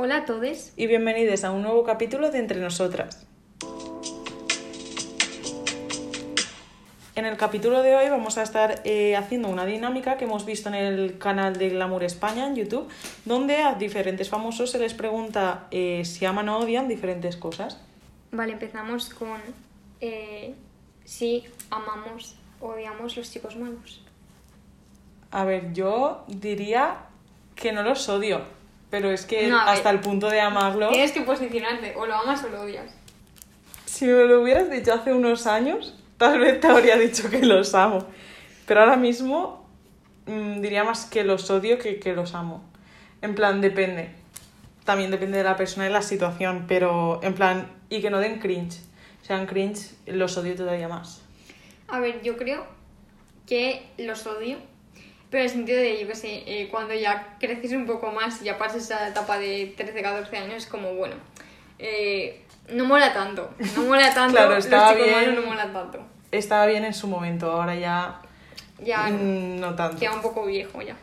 Hola a todos. y bienvenidos a un nuevo capítulo de Entre Nosotras. En el capítulo de hoy vamos a estar eh, haciendo una dinámica que hemos visto en el canal de Glamour España en YouTube, donde a diferentes famosos se les pregunta eh, si aman o odian diferentes cosas. Vale, empezamos con eh, si amamos o odiamos los chicos malos. A ver, yo diría que no los odio, pero es que No, hasta el punto de amarlo... Tienes que posicionarte, o lo amas o lo odias. Si me lo hubieras dicho hace unos años, tal vez te habría dicho que los amo. Pero ahora mismo mm, diría más que los odio que que los amo. En plan, depende. También depende de la persona y la situación, pero en plan, y que no den cringe. Sean cringe, los odio todavía más. A ver, yo creo que los odio, pero en el sentido de, yo qué sé, eh, cuando ya creces un poco más y ya pasas esa etapa de 13, 14 años, es como, bueno, eh, no mola tanto, no mola tanto, Claro, los estaba chicos bien. no mola tanto. Estaba bien en su momento, ahora ya Ya mm, no tanto. queda un poco viejo ya.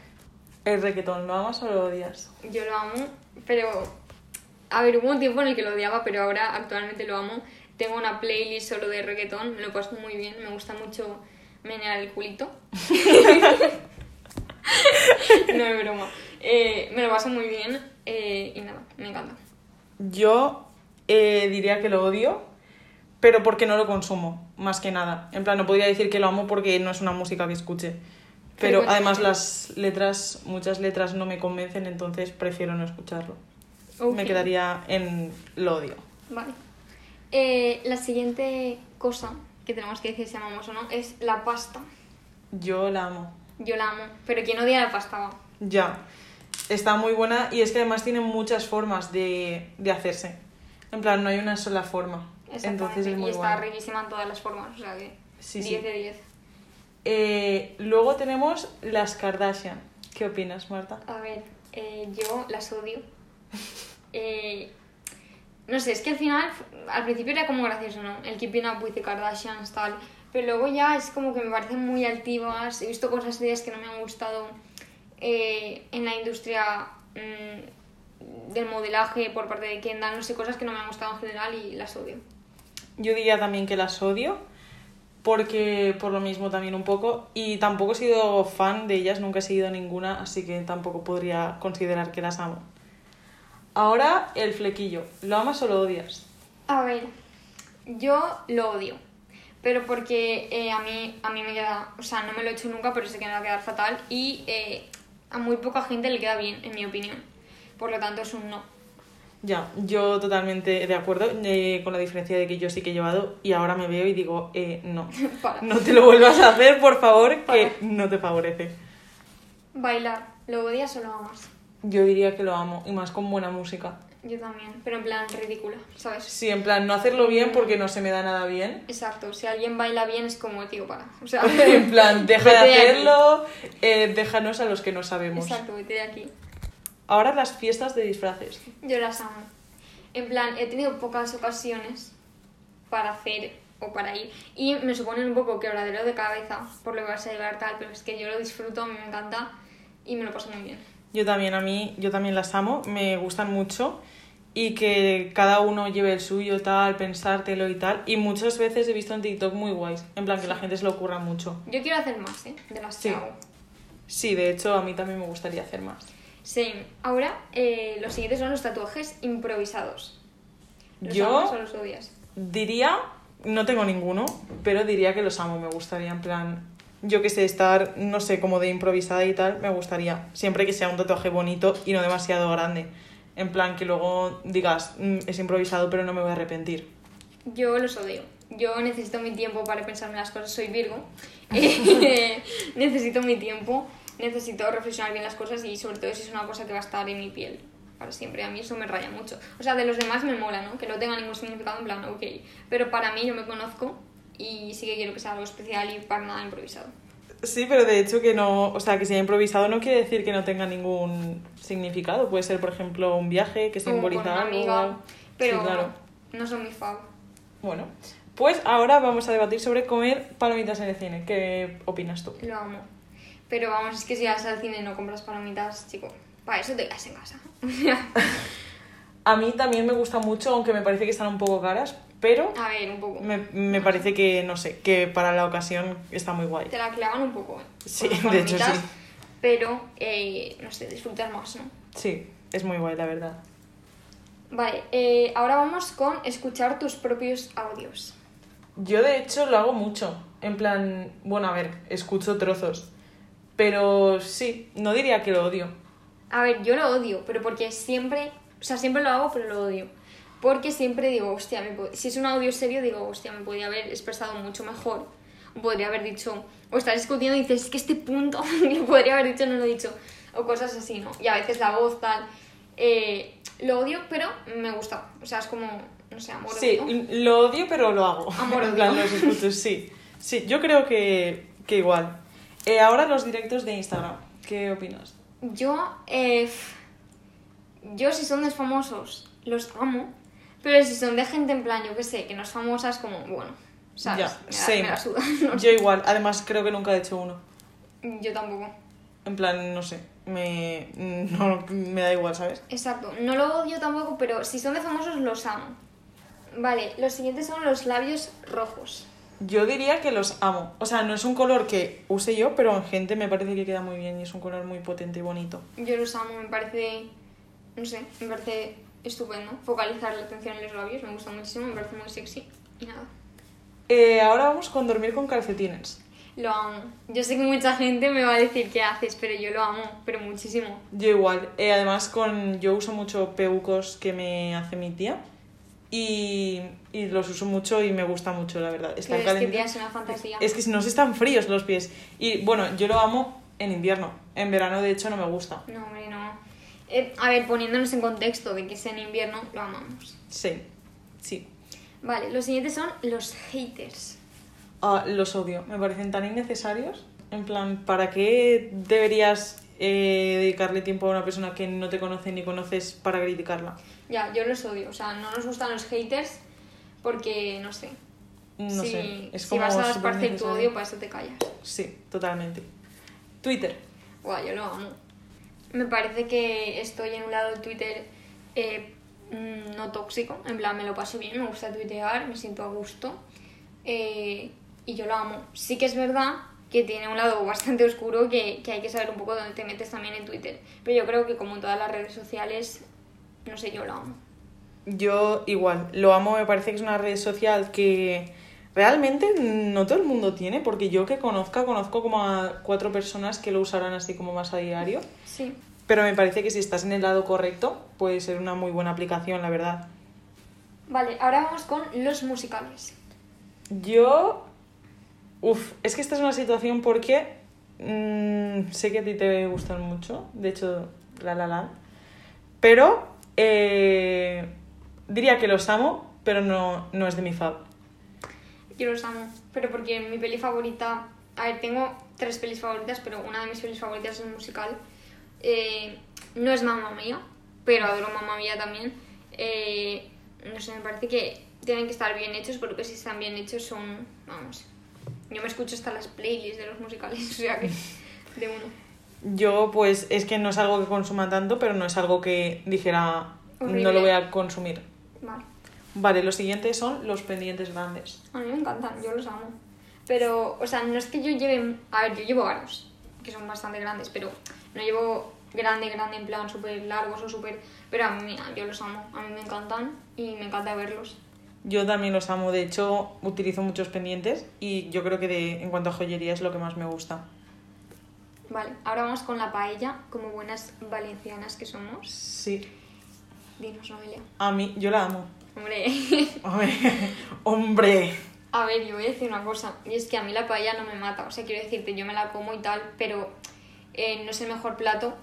El reggaetón, ¿lo amas o lo odias? Yo lo amo, pero... A ver, hubo un tiempo en el que lo odiaba, pero ahora actualmente lo amo. Tengo una playlist solo de reggaetón, me lo paso muy bien, me gusta mucho menear el culito. no es broma. Eh, me lo paso muy bien eh, y nada, me encanta. Yo eh, diría que lo odio, pero porque no lo consumo, más que nada. En plan, no podría decir que lo amo porque no es una música que escuche. Pero además las letras, muchas letras no me convencen, entonces prefiero no escucharlo. Me quedaría en lo odio. Vale. Eh, la siguiente cosa que tenemos que decir si amamos o no es la pasta. Yo la amo. Yo la amo, pero quien odia la pasta va. Ya. Está muy buena y es que además tiene muchas formas de, de hacerse. En plan, no hay una sola forma. Entonces es muy y está buena. riquísima en todas las formas, o sea que Sí, 10 sí. de 10. Eh, luego tenemos las Kardashian. ¿Qué opinas, Marta? A ver, eh, yo las odio. Eh, no sé, es que al final, al principio era como gracioso, ¿no? El Keeping Up with the Kardashians, tal. Pero luego ya es como que me parecen muy altivas. He visto cosas de ellas que no me han gustado eh, en la industria mm, del modelaje por parte de Kendall. No sé, cosas que no me han gustado en general y las odio. Yo diría también que las odio, porque por lo mismo también un poco, y tampoco he sido fan de ellas, nunca he seguido ninguna, así que tampoco podría considerar que las amo. Ahora el flequillo, ¿lo amas o lo odias? A ver, yo lo odio. Pero porque eh, a, mí, a mí me queda, o sea, no me lo he hecho nunca, pero sé que me va a quedar fatal. Y eh, a muy poca gente le queda bien, en mi opinión. Por lo tanto, es un no. Ya, yo totalmente de acuerdo, eh, con la diferencia de que yo sí que he llevado y ahora me veo y digo, eh, no, Para. no te lo vuelvas a hacer, por favor, que no te favorece. Bailar, ¿lo odias o lo amas? Yo diría que lo amo, y más con buena música. Yo también, pero en plan ridícula, ¿sabes? Sí, en plan, no hacerlo bien porque no se me da nada bien. Exacto, si alguien baila bien es como, tío, para. O sea, en plan, deja de hacerlo, eh, déjanos a los que no sabemos. Exacto, vete de aquí. Ahora las fiestas de disfraces. Yo las amo. En plan, he tenido pocas ocasiones para hacer o para ir. Y me suponen un poco quebradero de cabeza por lo que vas a llevar tal, pero es que yo lo disfruto, a mí me encanta y me lo paso muy bien. Yo también, a mí, yo también las amo, me gustan mucho y que cada uno lleve el suyo, tal, pensártelo y tal. Y muchas veces he visto en TikTok muy guays, en plan que la gente se lo ocurra mucho. Yo quiero hacer más, ¿eh? De las que Sí. hago. Sí, de hecho, a mí también me gustaría hacer más. Same. Ahora, eh, los siguientes son los tatuajes improvisados. ¿Los Yo- amas o los odias? Diría, no tengo ninguno, pero diría que los amo, me gustaría, en plan, yo que sé, estar, no sé, como de improvisada y tal, me gustaría. Siempre que sea un tatuaje bonito y no demasiado grande. En plan, que luego digas, "Mm, es improvisado, pero no me voy a arrepentir. Yo los odio. Yo necesito mi tiempo para pensarme las cosas. Soy Virgo. Eh, necesito mi tiempo. Necesito reflexionar bien las cosas y sobre todo si es una cosa que va a estar en mi piel para siempre. A mí eso me raya mucho. O sea, de los demás me mola, ¿no? Que no tenga ningún significado en plan, ok. Pero para mí yo me conozco y sí que quiero que sea algo especial y para nada improvisado. Sí, pero de hecho que no, o sea, que sea improvisado no quiere decir que no tenga ningún significado. Puede ser, por ejemplo, un viaje que con simboliza una algo. amiga. Pero Sí, claro. no son mis fav. Bueno, pues ahora vamos a debatir sobre comer palomitas en el cine. ¿Qué opinas tú? Lo amo. Pero vamos, es que si vas al cine y no compras palomitas, chico, para eso te quedas en casa. A mí también me gusta mucho, aunque me parece que están un poco caras, pero A ver, un poco. me, me parece que, no sé, que para la ocasión está muy guay. Te la clavan un poco. Sí, de hecho, sí. Pero, eh, no sé, disfrutar más, ¿no? Sí, es muy guay, la verdad. Vale, eh, ahora vamos con escuchar tus propios audios. Yo de hecho lo hago mucho. En plan, bueno, a ver, escucho trozos. Pero sí, no diría que lo odio. A ver, yo lo odio, pero porque siempre, o sea, siempre lo hago, pero lo odio. Porque siempre digo, hostia, me si es un audio serio, digo, hostia, me podría haber expresado mucho mejor. O podría haber dicho, o estás discutiendo y dices, es que este punto lo podría haber dicho, no lo he dicho. O cosas así, ¿no? Y a veces la voz, tal. eh, lo odio, pero me gusta. O sea, es como, no sé, amor. Sí, lo odio, pero lo hago. Amor, en plan, los escucho, sí. Sí, yo creo que, que igual. Eh, ahora los directos de Instagram. ¿Qué opinas? Yo, eh, yo si son de famosos, los amo. Pero si son de gente en plan, yo qué sé, que no es famosa, es como, bueno, ¿sabes? Ya, same. me la suda. No Yo igual. Además, creo que nunca he hecho uno. Yo tampoco. En plan, no sé. Me, no, me da igual, ¿sabes? Exacto. No lo odio tampoco, pero si son de famosos, los amo. Vale, los siguientes son los labios rojos. Yo diría que los amo. O sea, no es un color que use yo, pero en gente me parece que queda muy bien y es un color muy potente y bonito. Yo los amo, me parece, no sé, me parece estupendo. Focalizar la atención en los labios, me gusta muchísimo, me parece muy sexy. Y nada. Eh, ahora vamos con dormir con calcetines. Lo amo. Yo sé que mucha gente me va a decir qué haces, pero yo lo amo, pero muchísimo. Yo igual. Eh, además, con yo uso mucho peucos que me hace mi tía. Y, y los uso mucho y me gusta mucho, la verdad. Están es que, tía, es una fantasía. Es que si no se están fríos los pies. Y bueno, yo lo amo en invierno. En verano, de hecho, no me gusta. No, hombre, no. Eh, a ver, poniéndonos en contexto de que es en invierno, lo amamos. Sí, sí. Vale, los siguientes son los haters. Ah, los odio. Me parecen tan innecesarios. En plan, ¿para qué deberías eh, dedicarle tiempo a una persona que no te conoce ni conoces para criticarla? Ya, yo los odio. O sea, no nos gustan los haters porque, no sé. No si, sé. Es si como vas a esparcir tu odio, para eso te callas. Sí, totalmente. Twitter. Guau, yo lo amo. Me parece que estoy en un lado del Twitter eh, mm, no tóxico. En plan, me lo paso bien, me gusta tuitear, me siento a gusto. eh, y yo lo amo. Sí que es verdad que tiene un lado bastante oscuro que, que hay que saber un poco dónde te metes también en Twitter. Pero yo creo que como en todas las redes sociales, no sé, yo lo amo. Yo igual, lo amo, me parece que es una red social que realmente no todo el mundo tiene, porque yo que conozca, conozco como a cuatro personas que lo usarán así como más a diario, Sí. pero me parece que si estás en el lado correcto puede ser una muy buena aplicación, la verdad. Vale, ahora vamos con los musicales. Yo, uf, es que esta es una situación porque mm, sé que a ti te gustan mucho, de hecho, La La Land, pero eh, diría que los amo, pero no, no es de mi fab. Yo los amo, pero porque mi peli favorita... A ver, tengo tres pelis favoritas, pero una de mis pelis favoritas es un musical. Eh, no es Mamma Mía, pero adoro Mamma Mía también. Eh, no sé, me parece que tienen que estar bien hechos, porque si están bien hechos son... Vamos, yo me escucho hasta las playlists de los musicales, o sea que de uno. Yo, pues, es que no es algo que consuma tanto, pero no es algo que dijera, no lo voy a consumir. Vale. Vale, los siguientes son los pendientes grandes. A mí me encantan, yo los amo. Pero, o sea, no es que yo lleve... A ver, yo llevo varios, que son bastante grandes, pero no llevo grande, grande en plan súper largos o súper... Pero a mí, yo los amo, a mí me encantan y me encanta verlos. Yo también los amo, de hecho, utilizo muchos pendientes y yo creo que de, en cuanto a joyería es lo que más me gusta. Vale, ahora vamos con la paella, como buenas valencianas que somos. Sí, Dinos, Noelia. a mí, yo la amo. Hombre, Hombre, hombre. a ver, yo voy a decir una cosa, y es que a mí la paella no me mata. O sea, quiero decirte, yo me la como y tal, pero eh, no es el mejor plato.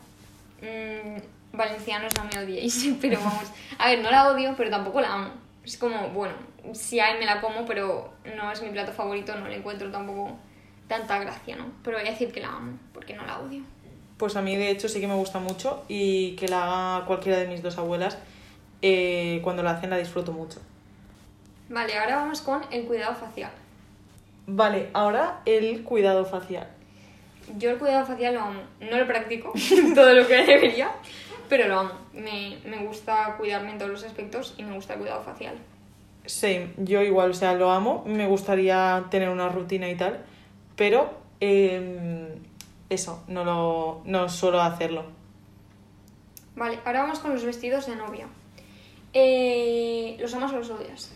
Mm, valencianos no me odiéis, pero vamos. A ver, no la odio, pero tampoco la amo. Es como, bueno, si hay me la como, pero no es mi plato favorito, no le encuentro tampoco tanta gracia, ¿no? Pero voy a decir que la amo, porque no la odio. Pues a mí, de hecho, sí que me gusta mucho y que la haga cualquiera de mis dos abuelas, eh, cuando la hacen la disfruto mucho. Vale, ahora vamos con el cuidado facial. Vale, ahora el cuidado facial. Yo el cuidado facial lo amo. No lo practico todo lo que debería, pero lo amo. Me, me gusta cuidarme en todos los aspectos y me gusta el cuidado facial. Same, yo igual, o sea, lo amo, me gustaría tener una rutina y tal, pero em, eso, no, lo, no suelo hacerlo. Vale, ahora vamos con los vestidos de novia. Eh, ¿Los amas o los odias?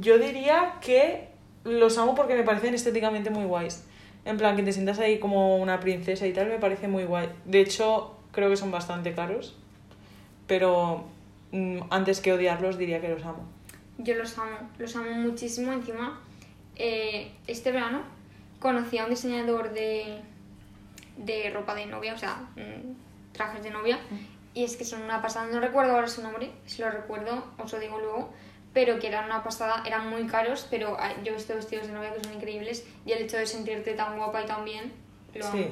Yo diría que los amo porque me parecen estéticamente muy guays. En plan, que te sientas ahí como una princesa y tal, me parece muy guay. De hecho, creo que son bastante caros, pero mm, antes que odiarlos diría que los amo. Yo los amo, los amo muchísimo. Encima, eh, este verano conocí a un diseñador de, de ropa de novia, o sea, mm, trajes de novia, y es que son una pasada. No recuerdo ahora su nombre, si lo recuerdo, os lo digo luego, pero que eran una pasada, eran muy caros, pero ah, yo he visto vestidos de novia que son increíbles, y el hecho de sentirte tan guapa y tan bien, lo amo. Sí.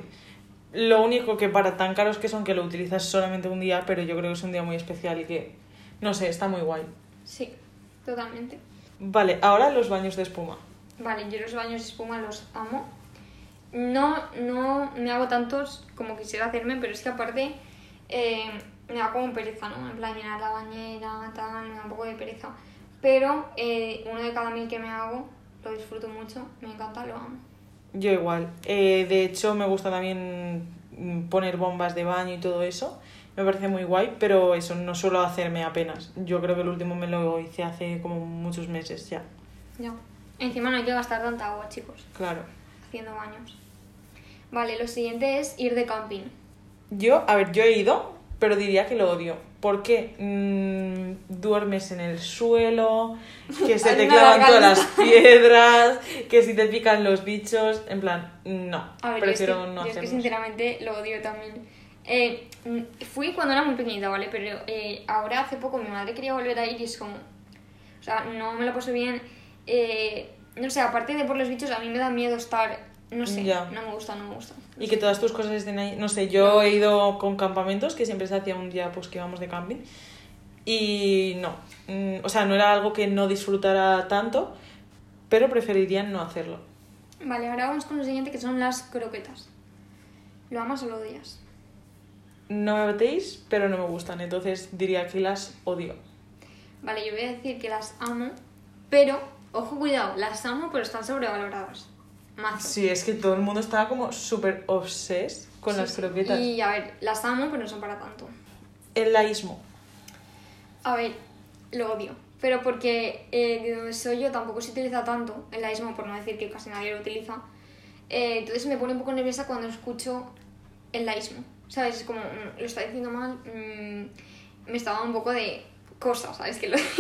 Lo único que para tan caros que son que lo utilizas solamente un día, pero yo creo que es un día muy especial y que, no sé, está muy guay. Sí, totalmente. Vale, ahora los baños de espuma. Vale, yo los baños de espuma los amo. No, no me hago tantos como quisiera hacerme, pero es que aparte eh, me da como pereza, ¿no? En plan, llenar la bañera, tal, me da un poco de pereza. Pero eh, uno de cada mil que me hago lo disfruto mucho, me encanta, lo amo. Yo igual. Eh, de hecho, me gusta también mm, poner bombas de baño y todo eso. Me parece muy guay, pero eso no suelo hacerme apenas. Yo creo que el último me lo hice hace como muchos meses ya. Ya. Encima no hay que gastar tanta agua, chicos, Claro. haciendo baños. Vale, lo siguiente es ir de camping. Yo, a ver, yo he ido, pero diría que lo odio. Porque mm, duermes en el suelo, que se te clavan todas las piedras, que si te pican los bichos. En plan, no. A ver, yo es, que, prefiero no yo es que hacerlo. sinceramente lo odio también. Eh, mm, fui cuando era muy pequeñita, ¿vale? Pero eh, ahora hace poco mi madre quería volver a ir y es como... O sea, no me lo paso bien. Eh, no sé, aparte de por los bichos, a mí me da miedo estar... No sé, Ya. no me gusta, no me gusta. Y que todas tus cosas estén ahí. No sé, yo he ido con campamentos, que siempre se hacía un día pues que íbamos de camping. Y no. Mm, O sea, no era algo que no disfrutara tanto, pero preferiría no hacerlo. Vale, ahora vamos con lo siguiente que son las croquetas. ¿Lo amas o lo odias? No me metéis, pero no me gustan. Entonces diría que las odio. Vale, yo voy a decir que las amo, pero, ojo, cuidado, las amo, pero están sobrevaloradas. Mazo. Sí, es que todo el mundo estaba como súper obses con Sí, las sí. croquetas. Y a ver, las amo, pero no son para tanto. El laísmo. A ver, lo odio. Pero porque eh, de donde soy yo tampoco se utiliza tanto el laísmo, por no decir que casi nadie lo utiliza. Eh, entonces me pone un poco nerviosa cuando escucho el laísmo. ¿Sabes? Es como, mm, lo está diciendo mal, mm, me dando un poco de cosas, ¿sabes? Que, lo,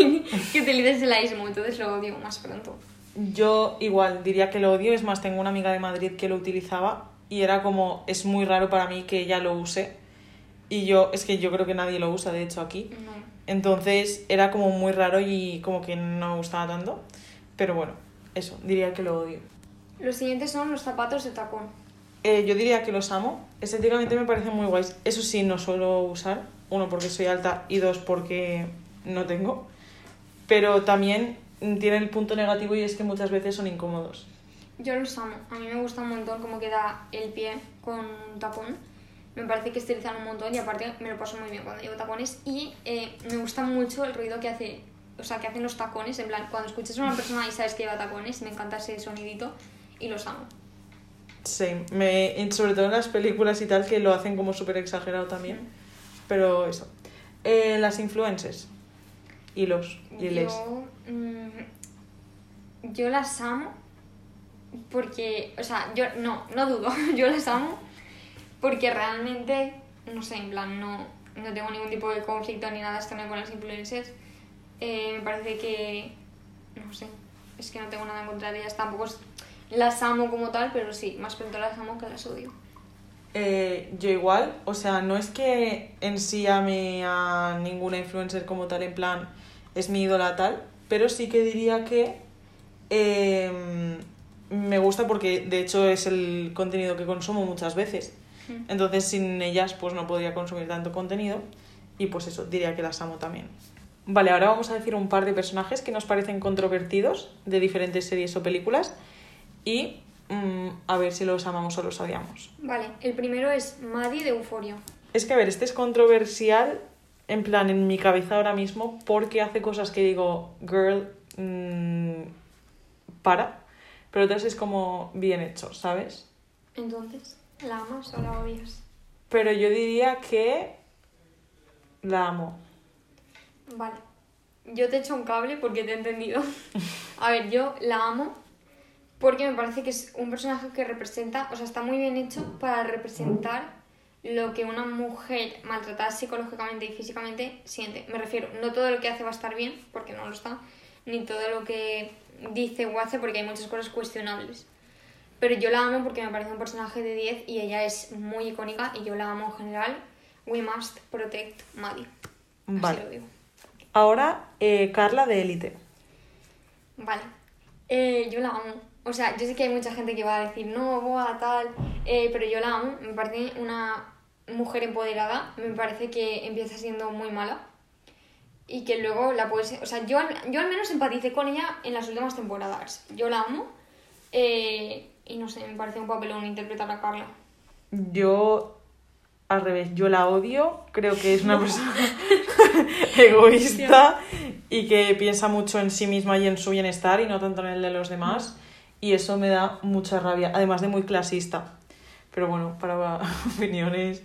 que utilices el laísmo, entonces lo odio más pronto. Yo igual diría que lo odio. Es más, tengo una amiga de Madrid que lo utilizaba y era como, es muy raro para mí que ella lo use. Y yo, es que yo creo que nadie lo usa, de hecho, aquí. No. Entonces era como muy raro y como que no me gustaba tanto. Pero bueno, eso, diría que lo odio. Los siguientes son los zapatos de tacón. Eh, yo diría que los amo. Estéticamente me parecen muy guays. Eso sí, no suelo usar. Uno, porque soy alta y dos, porque no tengo. Pero también tiene el punto negativo y es que muchas veces son incómodos. Yo los amo. A mí me gusta un montón cómo queda el pie con un tacón. Me parece que estilizan un montón y aparte me lo paso muy bien cuando llevo tacones. Y eh, me gusta mucho el ruido que hace, o sea, que hacen los tacones. En plan, cuando escuchas a una persona y sabes que lleva tacones, me encanta ese sonidito y los amo. Sí, me, sobre todo en las películas y tal, que lo hacen como súper exagerado también. Pero eso. Eh, las influencers. Y los. Y les. Yo, mm, yo las amo porque, o sea, yo no, no dudo, yo las amo porque realmente, no sé, en plan, no, no tengo ningún tipo de conflicto ni nada externo con las influencers. Eh, me parece que, no sé, es que no tengo nada en contra de ellas, tampoco es- las amo como tal, pero sí, más pronto las amo que las odio. Eh, yo igual, o sea, no es que en sí ame a ninguna influencer como tal, en plan, es mi ídola tal, pero sí que diría que eh, me gusta porque de hecho es el contenido que consumo muchas veces. Entonces sin ellas pues no podría consumir tanto contenido y pues eso, diría que las amo también. Vale, ahora vamos a decir un par de personajes que nos parecen controvertidos de diferentes series o películas y mm, a ver si los amamos o los odiamos. Vale, el primero es Maddie de Euforia. Es que, a ver, este es controversial, en plan, en mi cabeza ahora mismo, porque hace cosas que digo, girl, mm, para. Pero otras es como bien hecho, ¿sabes? Entonces, ¿la amas o la odias? Pero yo diría que la amo. Vale. Yo te echo un cable porque te he entendido. A ver, yo la amo porque me parece que es un personaje que representa, o sea, está muy bien hecho para representar lo que una mujer maltratada psicológicamente y físicamente siente. Me refiero, no todo lo que hace va a estar bien, porque no lo está, ni todo lo que dice o hace, porque hay muchas cosas cuestionables. Pero yo la amo porque me parece un personaje de 10 y ella es muy icónica y yo la amo en general. We must protect Maddie. Así Vale. lo digo. Ahora, eh, Carla de Élite. Vale. Eh, yo la amo. O sea, yo sé que hay mucha gente que va a decir, no, boa, tal, eh, pero yo la amo. Me parece una mujer empoderada. Me parece que empieza siendo muy mala. Y que luego la puedes... O sea, yo, al- yo al menos empaticé con ella en las últimas temporadas. Yo la amo. eh, y no sé, me parece un papelón interpretar a Carla. Yo, al revés, yo la odio. Creo que es una persona egoísta y que piensa mucho en sí misma y en su bienestar y no tanto en el de los demás. Y eso me da mucha rabia, además de muy clasista. Pero bueno, para opiniones,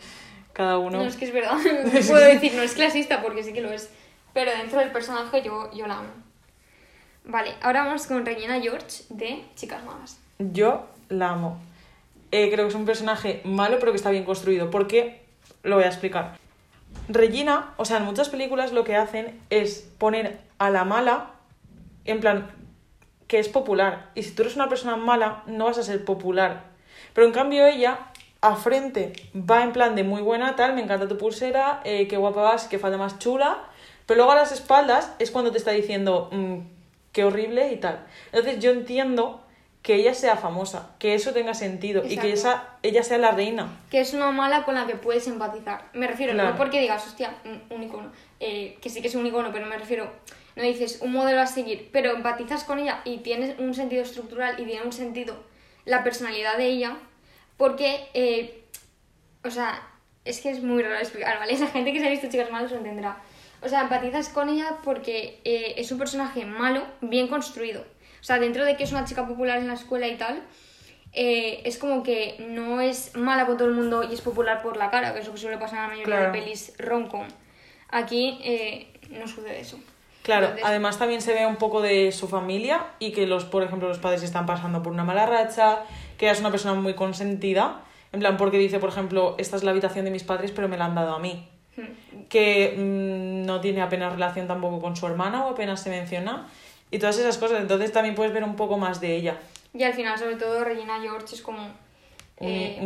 cada uno. No, es que es verdad. No puedo decir, no es clasista porque sí que lo es. Pero dentro del personaje yo, yo la amo. Vale, ahora vamos con Regina George de Chicas Malas. Yo la amo. Eh, creo que es un personaje malo, pero que está bien construido. Porque lo voy a explicar. Regina, o sea, en muchas películas lo que hacen es poner a la mala, en plan, que es popular. Y si tú eres una persona mala, no vas a ser popular. Pero en cambio ella, a frente, va en plan de muy buena, tal, me encanta tu pulsera, eh, qué guapa vas, qué falda más chula. Pero luego a las espaldas es cuando te está diciendo, "Mm, qué horrible y tal. Entonces yo entiendo que ella sea famosa, que eso tenga sentido y que esa, ella sea la reina. Que es una mala con la que puedes empatizar. Me refiero, Claro. no porque digas, hostia, un, un icono. eh, que sí que es un icono, pero me refiero, no dices un modelo a seguir, pero empatizas con ella y tienes un sentido estructural y tiene un sentido la personalidad de ella, porque, eh, o sea, es que es muy raro explicar, ¿vale? Esa gente que se ha visto Chicas Malas lo entenderá. O sea, empatizas con ella porque eh, es un personaje malo, bien construido. O sea, dentro de que es una chica popular en la escuela y tal, eh, es como que no es mala con todo el mundo y es popular por la cara, que es lo que suele pasar en la mayoría Claro. de pelis rom-com. Aquí eh, no sucede eso. Claro, Entonces, además también se ve un poco de su familia y que los, por ejemplo, los padres están pasando por una mala racha, que ella es una persona muy consentida, en plan porque dice, por ejemplo, esta es la habitación de mis padres, pero me la han dado a mí. hmm, Que mm, no tiene apenas relación tampoco con su hermana o apenas se menciona. Y todas esas cosas, entonces también puedes ver un poco más de ella. Y al final, sobre todo, Regina George es como... Un- eh,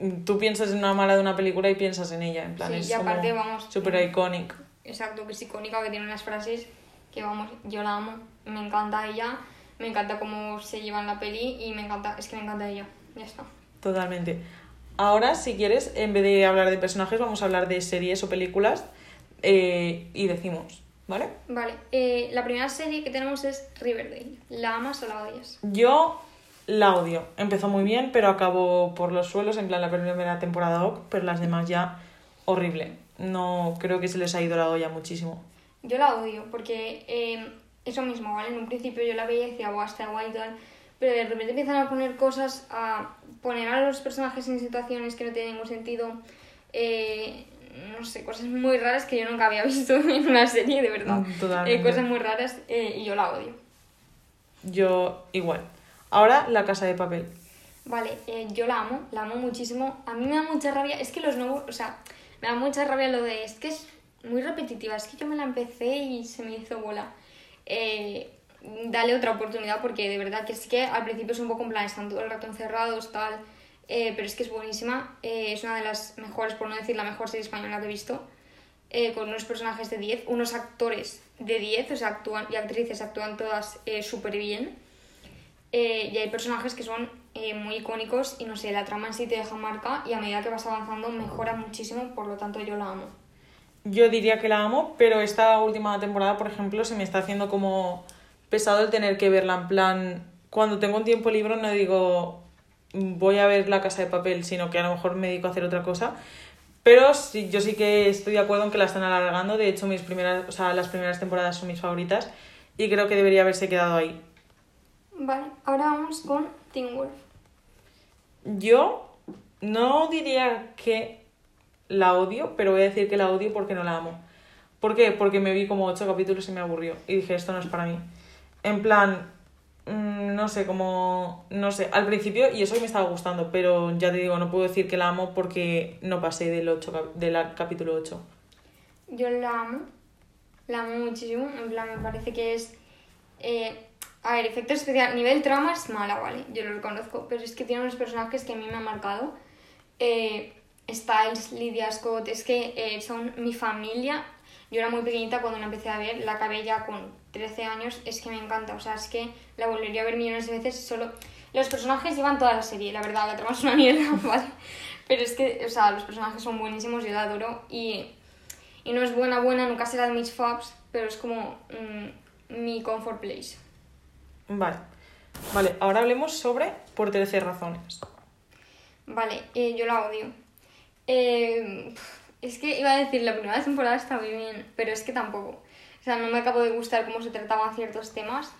un- tú piensas en una mala de una película y piensas en ella, en plan, Sí, es y aparte, como vamos, súper icónico. Exacto, que es icónica, que tiene unas frases que, vamos, yo la amo. Me encanta ella, me encanta cómo se lleva en la peli y me encanta, es que me encanta ella. Ya está. Totalmente. Ahora, si quieres, en vez de hablar de personajes, vamos a hablar de series o películas eh, y decimos, ¿vale? Vale, eh, la primera serie que tenemos es Riverdale. ¿La amas o la odias? Yo la odio. Empezó muy bien, pero acabó por los suelos, en plan la primera temporada pero las demás ya horrible. No creo que se les ha ido la olla muchísimo. Yo la odio porque eh, eso mismo, ¿vale? En un principio yo la veía y decía, guau, está guay y tal. Pero de repente empiezan a poner cosas, a poner a los personajes en situaciones que no tienen ningún sentido. eh, no sé, cosas muy raras que yo nunca había visto en una serie, de verdad. Mm, totalmente. Eh, cosas muy raras eh, y yo la odio. Yo igual. Ahora la casa de papel. Vale, eh, yo la amo, la amo muchísimo. A mí me da mucha rabia, es que los nuevos, o sea, me da mucha rabia lo de, es que es muy repetitiva, es que yo me la empecé y se me hizo bola. Eh, dale otra oportunidad porque de verdad que sí que al principio es un poco en plan, están todo el rato encerrados, tal, eh, pero es que es buenísima, eh, es una de las mejores, por no decir la mejor serie española que he visto, eh, con unos personajes de 10, unos actores de 10, o sea, actúan, y actrices actúan todas eh, súper bien. Eh, y hay personajes que son eh, muy icónicos y no sé, la trama en sí te deja marca y a medida que vas avanzando mejora muchísimo, por lo tanto yo la amo. Yo diría que la amo, pero esta última temporada, por ejemplo, se me está haciendo como pesado el tener que verla en plan... Cuando tengo un tiempo libre no digo voy a ver la casa de papel, sino que a lo mejor me dedico a hacer otra cosa. Pero sí, yo sí que estoy de acuerdo en que la están alargando. De hecho, mis primeras, o sea, las primeras temporadas son mis favoritas. Y creo que debería haberse quedado ahí. Vale, ahora vamos con Teen Wolf. Yo no diría que la odio, pero voy a decir que la odio porque no la amo. ¿Por qué? Porque me vi como ocho capítulos y me aburrió. Y dije, esto no es para mí. En plan, mm, no sé, como... No sé, al principio, y eso me estaba gustando, pero ya te digo, no puedo decir que la amo porque no pasé del, ocho, cap- del capítulo 8. Yo la amo, la amo muchísimo, en plan me parece que es... eh, a ver, efectos especiales, nivel trama es mala, ¿vale? Yo lo reconozco, pero es que tiene unos personajes que a mí me han marcado. Eh, Styles, Lydia Scott, es que eh, son mi familia. Yo era muy pequeñita cuando la empecé a ver, la ya con 13 años, es que me encanta, o sea, es que la volvería a ver millones de veces solo... Los personajes llevan toda la serie, la verdad, la trama es una mierda, ¿vale? Pero es que, o sea, los personajes son buenísimos, yo la adoro y y no es buena, buena, nunca será de mis faves, pero es como mm, mi comfort place. Vale. Vale, ahora hablemos sobre por 13 razones. Vale, eh, yo la odio. Eh, es que iba a decir, la primera temporada está muy bien, pero es que tampoco. O sea, no me acabo de gustar cómo se trataban ciertos temas.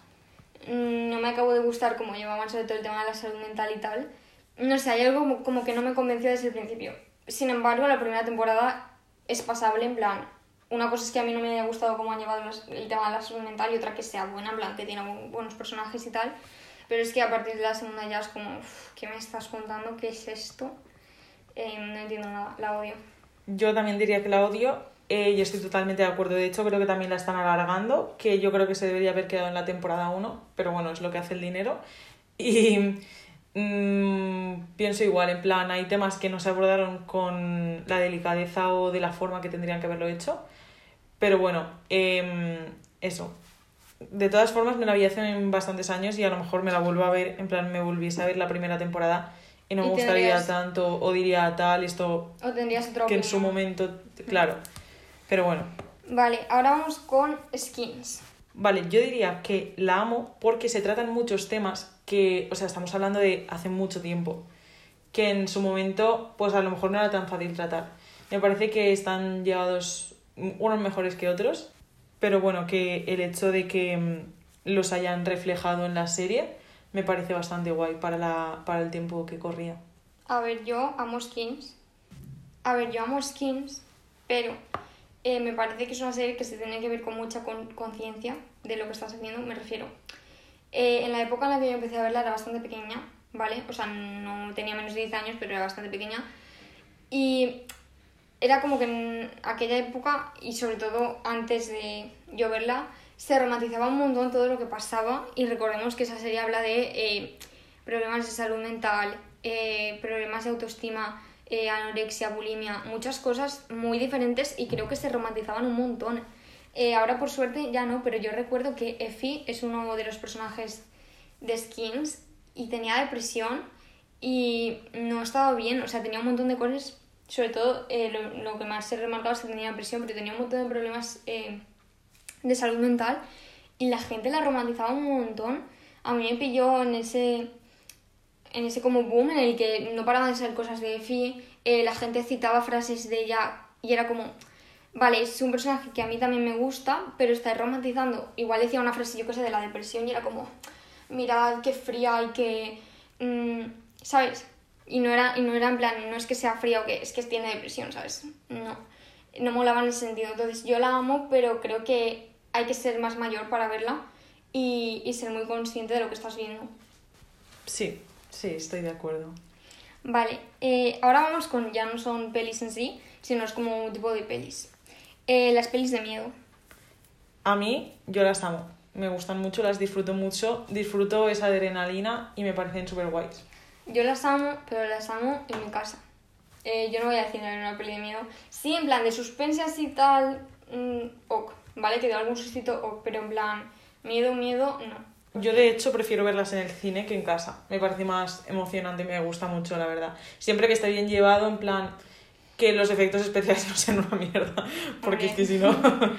Mm, No me acabo de gustar cómo llevaban sobre todo el tema de la salud mental y tal. No sé, hay algo como, como que no me convenció desde el principio. Sin embargo, la primera temporada es pasable, en plan. Una cosa es que a mí no me haya gustado cómo han llevado el tema de la salud mental y otra que sea buena, en plan, que tiene bu- buenos personajes y tal. Pero es que a partir de la segunda ya es como, "Uf, ¿qué me estás contando? ¿Qué es esto? Eh, no entiendo nada, la odio. Yo también diría que la odio eh, y estoy totalmente de acuerdo. De hecho, creo que también la están alargando, que yo creo que se debería haber quedado en la temporada 1, pero bueno, es lo que hace el dinero. Y mm, pienso igual, en plan, hay temas que no se abordaron con la delicadeza o de la forma que tendrían que haberlo hecho. Pero bueno, em, eso. De todas formas, me la vi hace bastantes años y a lo mejor me la vuelvo a ver, en plan, me volviese a ver la primera temporada y no me gustaría tendrías- tanto o diría tal, esto O tendrías otra que en su momento, claro. Pero bueno, Vale, ahora vamos con skins. vale, yo diría que la amo porque se tratan muchos temas que, o sea, estamos hablando de hace mucho tiempo, que en su momento, pues a lo mejor no era tan fácil tratar. Me parece que están llevados unos mejores que otros, pero bueno, que el hecho de que mm, los hayan reflejado en la serie me parece bastante guay para, la, para el tiempo que corría. A ver, yo amo skins. A ver, yo amo skins, pero eh, me parece que es una serie que se tiene que ver con mucha con- conciencia de lo que estás haciendo. Me refiero. eh, en la época en la que yo empecé a verla era bastante pequeña, ¿vale? O sea, no tenía menos de 10 años, pero era bastante pequeña. Y era como que en aquella época, y sobre todo antes de yo verla, se romantizaba un montón todo lo que pasaba. Y recordemos que esa serie habla de eh, problemas de salud mental, eh, problemas de autoestima, eh, anorexia, bulimia, muchas cosas muy diferentes y creo que se romantizaban un montón. Ahora por suerte ya no, pero yo recuerdo que Effie es uno de los personajes de Skins y tenía depresión y no estaba bien, o sea, tenía un montón de cosas, sobre todo eh, lo, que más se remarcaba es que tenía depresión, pero tenía un montón de problemas eh, de salud mental y la gente la romantizaba un montón. A mí me pilló en ese en ese como boom en el que no paraban de salir cosas de Effie, eh, la gente citaba frases de ella y era como, vale, es un personaje que a mí también me gusta, pero está romantizando. Igual decía una frase, yo que sé, de la depresión y era como, mirad qué fría y que, mm, ¿sabes? Y no, era, y no era en plan, no es que sea fría o que es que tiene depresión, ¿sabes? No, no molaba en ese sentido. Entonces yo la amo, pero creo que hay que ser más mayor para verla y, y ser muy consciente de lo que estás viendo. Sí, sí, estoy de acuerdo. Vale, eh, ahora vamos con, ya no son pelis en sí, sino es como un tipo de pelis. Eh, las pelis de miedo. A mí, yo las amo. Me gustan mucho, las disfruto mucho. Disfruto esa adrenalina y me parecen súper guays. Yo las amo, pero las amo en mi casa. Eh, yo no voy a decir una peli de miedo. Sí, en plan de suspense así tal, mm, ok, ¿vale? Que de algún sustito, ok, pero en plan miedo, miedo, no. Yo, de hecho, prefiero verlas en el cine que en casa. Me parece más emocionante y me gusta mucho, la verdad. Siempre que esté bien llevado, en plan, que los efectos especiales no sean una mierda. Porque es que si no.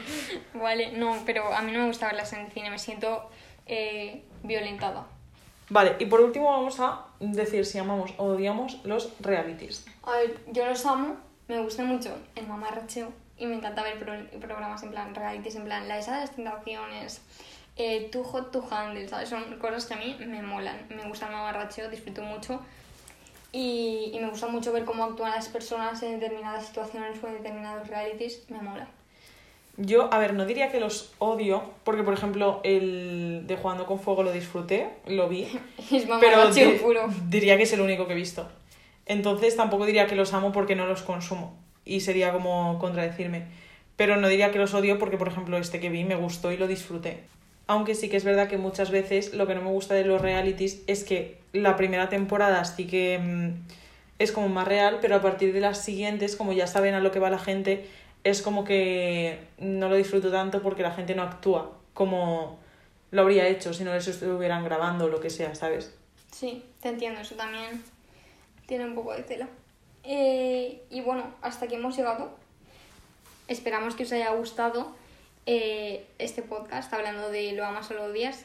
Vale, no, pero a mí no me gusta verlas en el cine, me siento eh, violentada. Vale, y por último vamos a decir si amamos o odiamos los realities. A ver, yo los amo, me gusta mucho el mamarracheo y me encanta ver pro- programas en plan realities, en plan la esa de las tentaciones, eh, Too Hot to Handle, ¿sabes? Son cosas que a mí me molan. Me gusta el mamarracheo, disfruto mucho. Y, y me gusta mucho ver cómo actúan las personas en determinadas situaciones o en determinados realities. Me mola. Yo, a ver, no diría que los odio, porque por ejemplo el de Jugando con Fuego lo disfruté, lo vi, pero diría que es el único que he visto. Entonces tampoco diría que los amo porque no los consumo. Y sería como contradecirme. Pero no diría que los odio porque, por ejemplo, este que vi me gustó y lo disfruté. Aunque sí que es verdad que muchas veces lo que no me gusta de los realities es que la primera temporada sí que mm, es como más real, pero a partir de las siguientes, como ya saben a lo que va la gente, es como que no lo disfruto tanto porque la gente no actúa como lo habría hecho si no les estuvieran grabando o lo que sea, ¿sabes? Sí, te entiendo, eso también tiene un poco de tela. Eh, y bueno, hasta aquí hemos llegado. Esperamos que os haya gustado eh, este podcast hablando de lo amas o lo odias.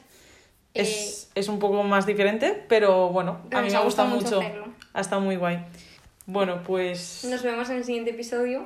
Eh, Es, es un poco más diferente, pero bueno, Pero a mí me ha gusta gustado mucho mucho. Ha estado muy guay. Bueno, pues... nos vemos en el siguiente episodio.